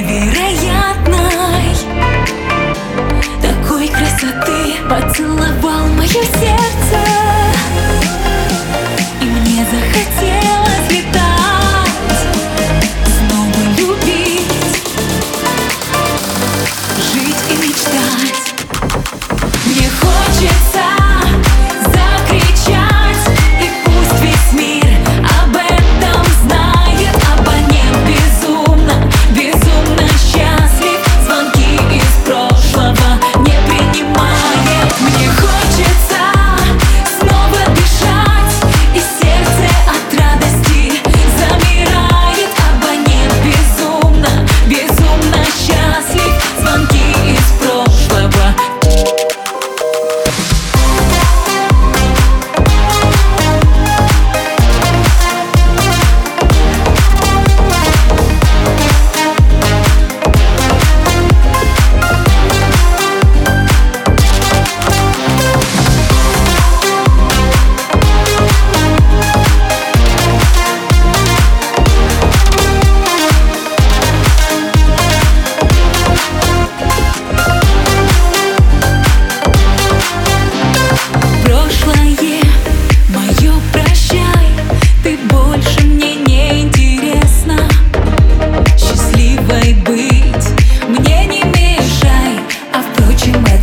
невероятной. Такой красоты поцеловал мое сердце.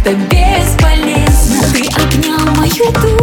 это бесполезно. Ты обнял мою душу.